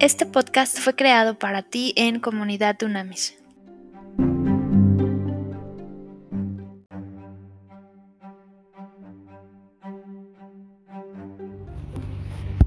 Este podcast fue creado para ti en Comunidad Dunamis.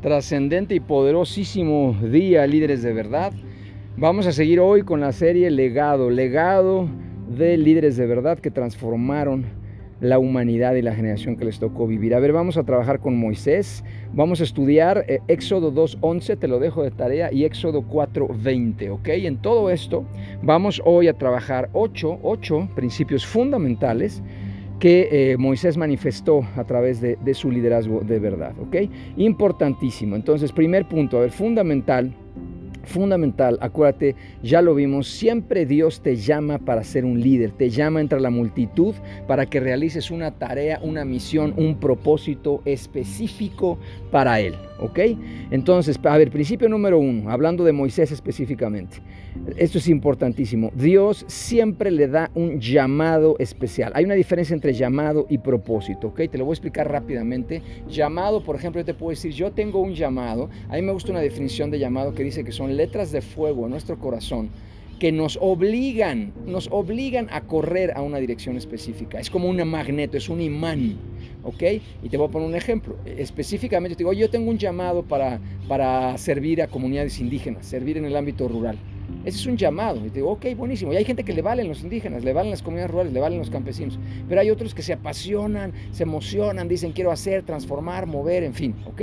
Trascendente y poderosísimo día, líderes de verdad. Vamos a seguir hoy con la serie Legado, legado de líderes de verdad que transformaron la humanidad y la generación que les tocó vivir. A ver, vamos a trabajar con Moisés, vamos a estudiar eh, Éxodo 2.11, te lo dejo de tarea, y Éxodo 4.20, ¿ok? En todo esto vamos hoy a trabajar ocho, ocho principios fundamentales que eh, Moisés manifestó a través de, su liderazgo de verdad, ¿ok? Importantísimo. Entonces, primer punto, a ver, fundamental fundamental, acuérdate, ya lo vimos, siempre Dios te llama para ser un líder, te llama entre la multitud para que realices una tarea, una misión, un propósito específico para Él, ¿ok? Entonces, a ver, principio número uno, hablando de Moisés específicamente, esto es importantísimo, Dios siempre le da un llamado especial, hay una diferencia entre llamado y propósito, ¿ok? Te lo voy a explicar rápidamente, llamado, por ejemplo, yo te puedo decir, yo tengo un llamado, a mí me gusta una definición de llamado que dice que son letras de fuego en nuestro corazón que nos obligan, nos obligan a correr a una dirección específica. Es como un magneto, es un imán, ¿ok? Y te voy a poner un ejemplo. Específicamente, te digo, yo tengo un llamado para, para servir a comunidades indígenas, servir en el ámbito rural. Ese es un llamado. Y te digo, ok, buenísimo. Y hay gente que le valen los indígenas, le valen las comunidades rurales, le valen los campesinos. Pero hay otros que se apasionan, se emocionan, dicen quiero hacer, transformar, mover, en fin, ¿ok?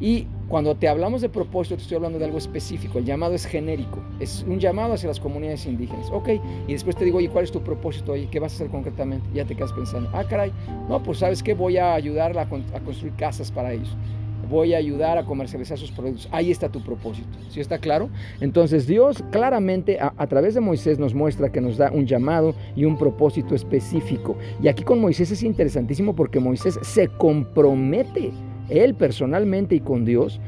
Y cuando te hablamos de propósito, te estoy hablando de algo específico. El llamado es genérico. Es un llamado hacia las comunidades indígenas. Ok, y después te digo, oye, ¿cuál es tu propósito? Oye, ¿qué vas a hacer concretamente? Ya te quedas pensando, ah, caray, no, pues sabes que voy a ayudar a, construir casas para ellos. Voy a ayudar a comercializar sus productos. Ahí está tu propósito. ¿Sí está claro? Entonces Dios claramente a, a través de Moisés nos muestra que nos da un llamado y un propósito específico. Y aquí con Moisés es interesantísimo porque Moisés se compromete él personalmente y con Dios,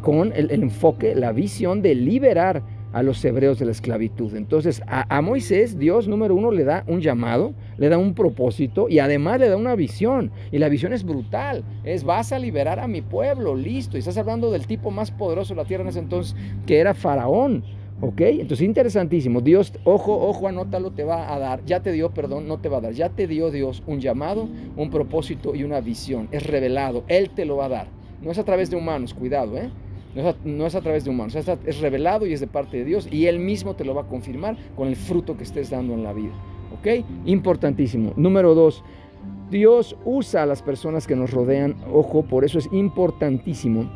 con el, enfoque, la visión de liberar a los hebreos de la esclavitud. Entonces a, Moisés Dios número uno le da un llamado, le da un propósito y además le da una visión. Y la visión es brutal. Es vas a liberar a mi pueblo, listo. Y estás hablando del tipo más poderoso de la tierra en ese entonces, que era Faraón. ¿Ok? Entonces, interesantísimo. Dios, ojo, ojo, anótalo, te va a dar. Ya te dio, perdón, no te va a dar. Ya te dio Dios un llamado, un propósito y una visión. Es revelado. Él te lo va a dar. No es a través de humanos, cuidado, ¿eh? No es, a, través de humanos, es, es revelado y es de parte de Dios y Él mismo te lo va a confirmar con el fruto que estés dando en la vida. ¿Ok? Importantísimo. Número dos, Dios usa a las personas que nos rodean. Ojo, por eso es importantísimo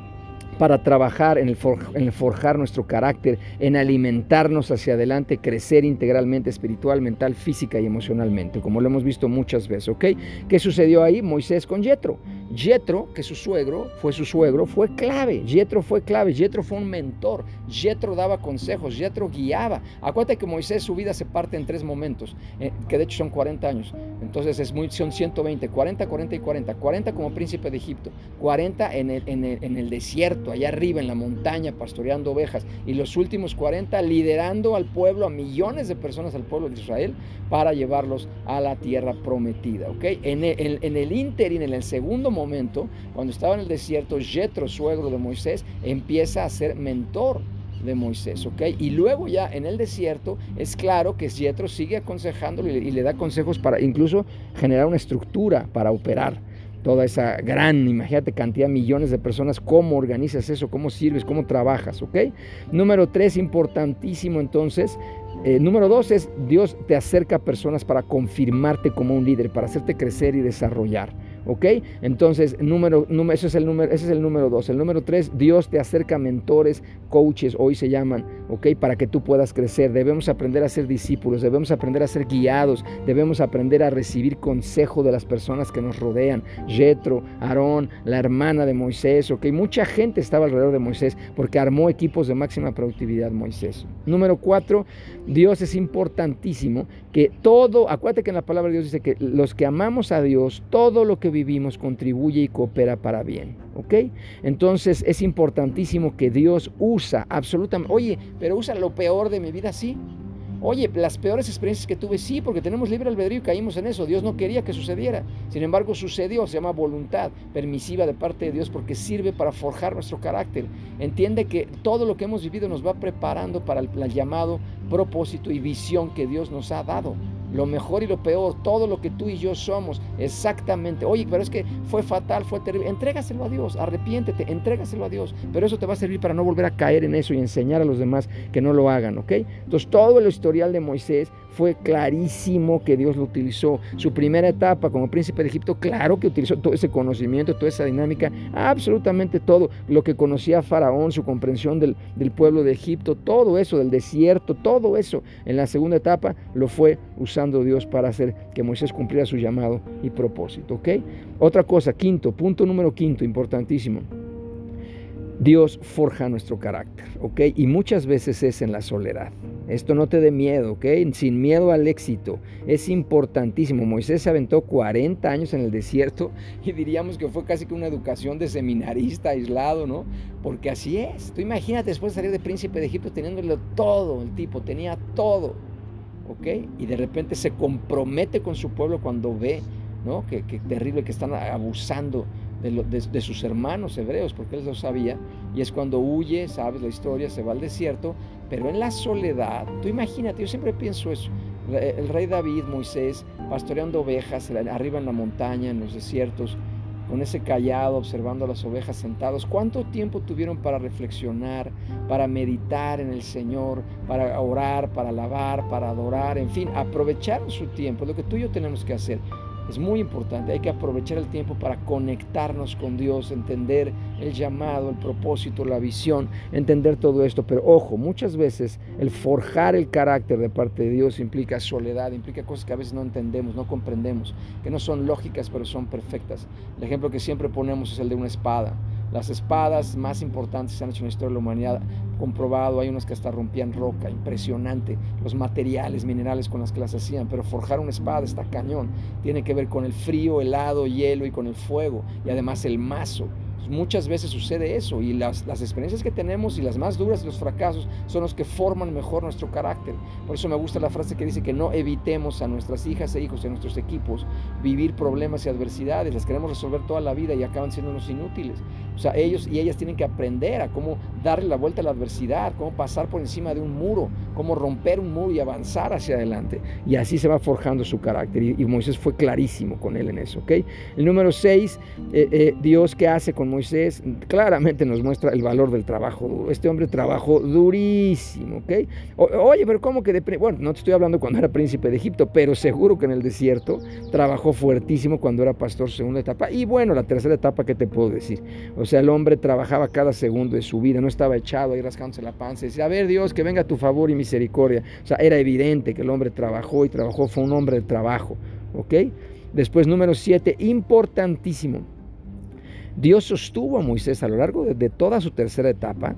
para trabajar en el, forjar nuestro carácter, en alimentarnos hacia adelante, crecer integralmente, espiritual, mental, física y emocionalmente, como lo hemos visto muchas veces, ¿ok? ¿Qué sucedió ahí? Moisés con Yetro. Yetro, que su suegro, fue su suegro, fue clave. Yetro fue clave, Yetro fue un mentor, Yetro daba consejos, Yetro guiaba. Acuérdate que Moisés su vida se parte en tres momentos, eh, que de hecho son 40 años. Entonces es muy, son 120, 40, 40 y 40. 40 como príncipe de Egipto, 40 en el, en el, en el desierto, allá arriba en la montaña, pastoreando ovejas. Y los últimos 40 liderando al pueblo, a millones de personas al pueblo de Israel, para llevarlos a la tierra prometida. En el, en en el segundo momento, cuando estaba en el desierto, Jetro, suegro de Moisés, empieza a ser mentor de Moisés, ¿ok? Y luego ya en el desierto es claro que Jetro sigue aconsejándole y le da consejos para incluso generar una estructura para operar toda esa gran, imagínate, cantidad, millones de personas, cómo organizas eso, cómo sirves, cómo trabajas, ¿ok? Número tres, importantísimo entonces, eh, número dos es Dios te acerca a personas para confirmarte como un líder, para hacerte crecer y desarrollar. ¿Ok? Entonces, número, número, ese, es el número, ese es el número dos. El número tres, Dios te acerca mentores, coaches, hoy se llaman, ¿ok? Para que tú puedas crecer. Debemos aprender a ser discípulos, debemos aprender a ser guiados, debemos aprender a recibir consejo de las personas que nos rodean. Jetro, Aarón, la hermana de Moisés, ¿ok? Mucha gente estaba alrededor de Moisés porque armó equipos de máxima productividad Moisés. Número cuatro, Dios es importantísimo que todo, acuérdate que en la palabra de Dios dice que los que amamos a Dios, todo lo que vivimos contribuye y coopera para bien. ¿Ok? Entonces es importantísimo que Dios usa absolutamente, oye, pero usa lo peor de mi vida, sí. Oye, las peores experiencias que tuve, sí, porque tenemos libre albedrío y caímos en eso. Dios no quería que sucediera. Sin embargo, sucedió. Se llama voluntad permisiva de parte de Dios porque sirve para forjar nuestro carácter. Entiende que todo lo que hemos vivido nos va preparando para el, el llamado, propósito y visión que Dios nos ha dado lo mejor y lo peor, todo lo que tú y yo somos, exactamente. Oye, pero es que fue fatal, fue terrible. Entrégaselo a Dios, arrepiéntete, entrégaselo a Dios. Pero eso te va a servir para no volver a caer en eso y enseñar a los demás que no lo hagan, ¿ok? Entonces, todo el historial de Moisés fue clarísimo que Dios lo utilizó. Su primera etapa como príncipe de Egipto, claro que utilizó todo ese conocimiento, toda esa dinámica, absolutamente todo lo que conocía Faraón, su comprensión del, del pueblo de Egipto, todo eso, del desierto, todo eso en la segunda etapa lo fue usando Dios para hacer que Moisés cumpliera su llamado y propósito. Otra cosa, quinto, punto número quinto, importantísimo. Dios forja nuestro carácter, ¿ok? Y muchas veces es en la soledad. Esto no te dé miedo, ¿ok? Sin miedo al éxito. Es importantísimo. Moisés se aventó 40 años en el desierto y diríamos que fue casi que una educación de seminarista aislado, ¿no? Porque así es. Tú imagínate después de salir de príncipe de Egipto teniéndolo todo, el tipo tenía todo, ¿ok? Y de repente se compromete con su pueblo cuando ve, ¿no? Que, que terrible que están abusando de, sus hermanos hebreos, porque él lo sabía, y es cuando huye, sabes la historia, se va al desierto, pero en la soledad, tú imagínate, yo siempre pienso eso, el rey David, Moisés, pastoreando ovejas arriba en la montaña, en los desiertos, con ese callado, observando a las ovejas sentados. ¿Cuánto tiempo tuvieron para reflexionar, para meditar en el Señor, para orar, para alabar, para adorar? En fin, aprovechar su tiempo, lo que tú y yo tenemos que hacer. Es muy importante, hay que aprovechar el tiempo para conectarnos con Dios, entender el llamado, el propósito, la visión, entender todo esto. Pero ojo, muchas veces el forjar el carácter de parte de Dios implica soledad, implica cosas que a veces no entendemos, no comprendemos, que no son lógicas pero son perfectas. El ejemplo que siempre ponemos es el de una espada. Las espadas más importantes se han hecho en la historia de la humanidad, comprobado, hay unas que hasta rompían roca, impresionante, los materiales, minerales con las que las hacían, pero forjar una espada está cañón, tiene que ver con el frío, helado, hielo y con el fuego, y además el mazo muchas veces sucede eso y las, las, experiencias que tenemos y las más duras de los fracasos son los que forman mejor nuestro carácter. Por eso me gusta la frase que dice que no evitemos a nuestras hijas e hijos y a nuestros equipos vivir problemas y adversidades, las queremos resolver toda la vida y acaban siendo unos inútiles. O sea, ellos y ellas tienen que aprender a cómo darle la vuelta a la adversidad, cómo pasar por encima de un muro, cómo romper un muro y avanzar hacia adelante. Y así se va forjando su carácter. Y, Moisés fue clarísimo con él en eso. ¿ok? El número 6, eh, eh, Dios qué hace con Moisés, claramente nos muestra el valor del trabajo duro. Este hombre trabajó durísimo. ¿ok? oye, pero ¿cómo que de... Bueno, no te estoy hablando cuando era príncipe de Egipto, pero seguro que en el desierto trabajó fuertísimo cuando era pastor segunda etapa. Y bueno, la tercera etapa, ¿qué te puedo decir? Sea, el hombre trabajaba cada segundo de su vida, no estaba echado ahí rascándose la panza y decía, a ver Dios, que venga tu favor y misericordia. O sea, era evidente que el hombre trabajó y trabajó, fue un hombre de trabajo. ¿Ok? Después, número siete, importantísimo. Dios sostuvo a Moisés a lo largo de toda su tercera etapa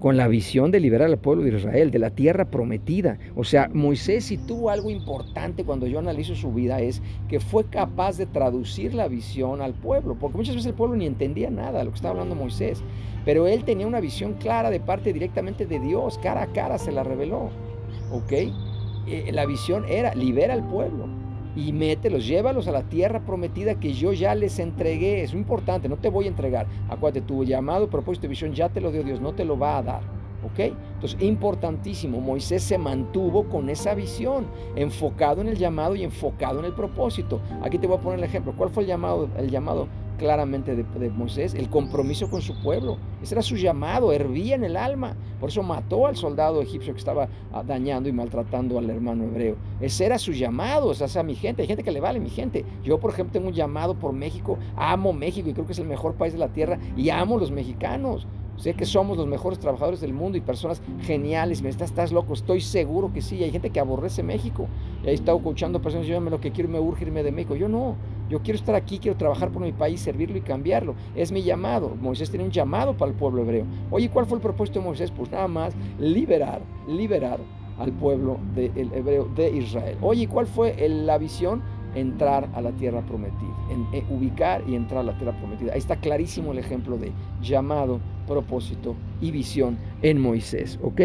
con la visión de liberar al pueblo de Israel, de la tierra prometida. O sea, Moisés si tuvo algo importante cuando yo analizo su vida es que fue capaz de traducir la visión al pueblo, porque muchas veces el pueblo ni entendía nada de lo que estaba hablando Moisés, pero él tenía una visión clara de parte directamente de Dios, cara a cara se la reveló. ¿Ok? Eh, la visión era, libera al pueblo y mételos, llévalos a la tierra prometida que yo ya les entregué. Es importante, no te voy a entregar. Acuérdate, tu llamado, propósito y visión ya te lo dio Dios, no te lo va a dar. ¿Ok? Entonces, importantísimo, Moisés se mantuvo con esa visión, enfocado en el llamado y enfocado en el propósito. Aquí te voy a poner el ejemplo. ¿Cuál fue el llamado? El llamado claramente de, Moisés, el compromiso con su pueblo. Ese era su llamado, hervía en el alma. Por eso mató al soldado egipcio que estaba ah, dañando y maltratando al hermano hebreo. Ese era su llamado, o sea, mi gente, hay gente que le vale, mi gente. Yo, por ejemplo, tengo un llamado por México, amo México y creo que es el mejor país de la tierra y amo los mexicanos. Sé que somos los mejores trabajadores del mundo y personas geniales. Me estás, loco, estoy seguro que sí. Hay gente que aborrece México. Y ahí está escuchando personas, yo lo que quiero, me urge de México. Yo no, yo quiero estar aquí, quiero trabajar por mi país, servirlo y cambiarlo. Es mi llamado. Moisés tiene un llamado para el pueblo hebreo. Oye, ¿cuál fue el propósito de Moisés? Pues nada más liberar, liberar al pueblo hebreo de Israel. Oye, ¿cuál fue la visión? entrar a la tierra prometida, eh, ubicar y entrar a la tierra prometida. Ahí está clarísimo el ejemplo de llamado, propósito y visión en Moisés, ¿ok?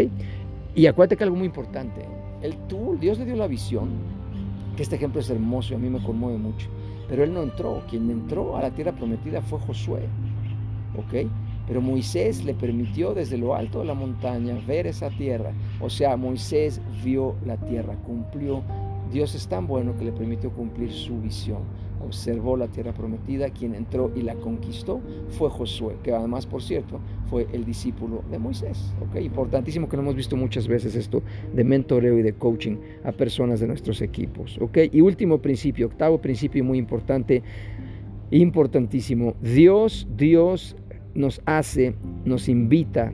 Y acuérdate que algo muy importante, Él tuvo, Dios le dio la visión, que este ejemplo es hermoso a mí me conmueve mucho. Pero él no entró, quien entró a la tierra prometida fue Josué. ¿Ok? Pero Moisés le permitió desde lo alto de la montaña ver esa tierra. O sea, Moisés vio la tierra, cumplió. Dios es tan bueno que le permitió cumplir su visión observó la tierra prometida, quien entró y la conquistó fue Josué, que además, por cierto, fue el discípulo de Moisés. ¿okay? Importantísimo que lo hemos visto muchas veces esto de mentoreo y de coaching a personas de nuestros equipos. ¿okay? Y último principio, octavo principio muy importante, importantísimo, Dios, Dios nos hace, nos invita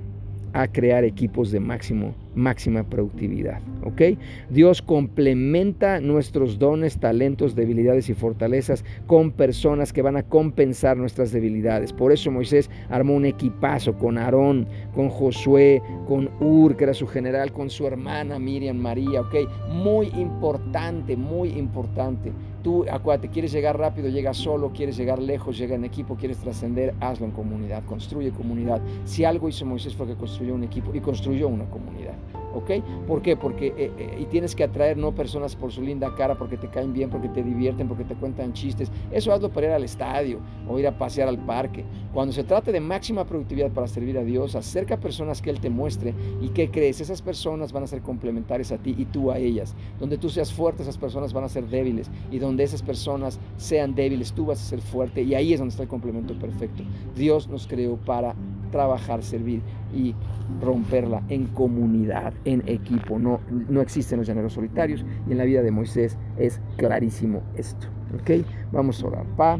a crear equipos de máximo, máxima productividad. ¿ok? Dios complementa nuestros dones, talentos, debilidades y fortalezas con personas que van a compensar nuestras debilidades. Por eso Moisés armó un equipazo con Aarón, con Josué, con Ur, que era su general, con su hermana Miriam María. ¿ok? Muy importante, muy importante. Tú, acuérdate, quieres llegar rápido, llega solo, quieres llegar lejos, llega en equipo, quieres trascender, hazlo en comunidad, construye comunidad. Si algo hizo Moisés fue que construyó un equipo y construyó una comunidad. ¿Ok? ¿Por qué? Porque eh, eh, y tienes que atraer no personas por su linda cara, porque te caen bien, porque te divierten, porque te cuentan chistes. Eso hazlo para ir al estadio o ir a pasear al parque. Cuando se trate de máxima productividad para servir a Dios, acerca a personas que Él te muestre y que crees, esas personas van a ser complementarias a ti y tú a ellas. Donde tú seas fuerte, esas personas van a ser débiles y donde esas personas sean débiles, tú vas a ser fuerte y ahí es donde está el complemento perfecto. Dios nos creó para trabajar, servir y romperla en comunidad, en equipo. No, no existen los llaneros solitarios y en la vida de Moisés es clarísimo esto. ¿Ok? Vamos a orar. Pa,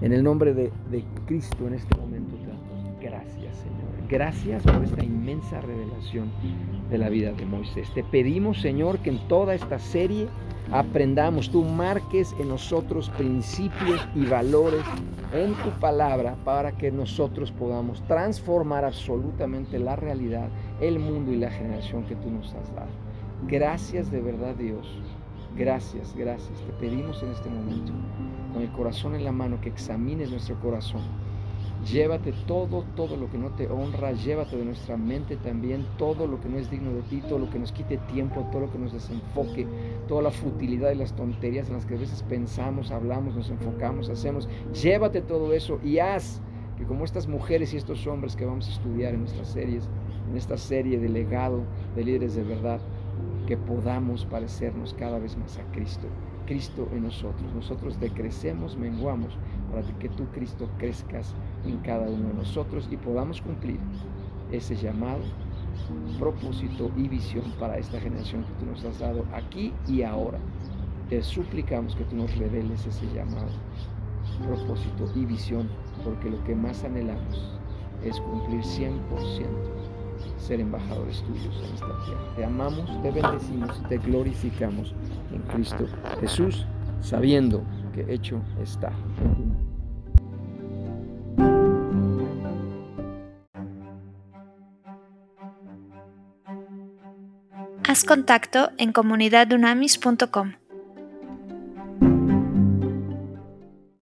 en el nombre de, de Cristo en este momento te damos gracias, Señor. Gracias por esta inmensa revelación de la vida de Moisés. Te pedimos, Señor, que en toda esta serie aprendamos, tú marques en nosotros principios y valores en tu palabra para que nosotros podamos transformar absolutamente la realidad, el mundo y la generación que tú nos has dado. Gracias de verdad Dios. Gracias, gracias. Te pedimos en este momento, con el corazón en la mano, que examines nuestro corazón Llévate todo, todo lo que no te honra, llévate de nuestra mente también todo lo que no es digno de ti, todo lo que nos quite tiempo, todo lo que nos desenfoque, toda la futilidad y las tonterías en las que a veces pensamos, hablamos, nos enfocamos, hacemos. Llévate todo eso y haz que como estas mujeres y estos hombres que vamos a estudiar en nuestras series, en esta serie de legado de líderes de verdad, que podamos parecernos cada vez más a Cristo. Cristo en nosotros. Nosotros decrecemos, menguamos, para que tú, Cristo, crezcas en cada uno de nosotros y podamos cumplir ese llamado, propósito y visión para esta generación que tú nos has dado aquí y ahora. Te suplicamos que tú nos reveles ese llamado, propósito y visión, porque lo que más anhelamos es cumplir 100% ser embajadores tuyos en esta tierra. Te amamos, te bendecimos, te glorificamos en Cristo Jesús, sabiendo que hecho está. Contacto en comunidadunamis.com.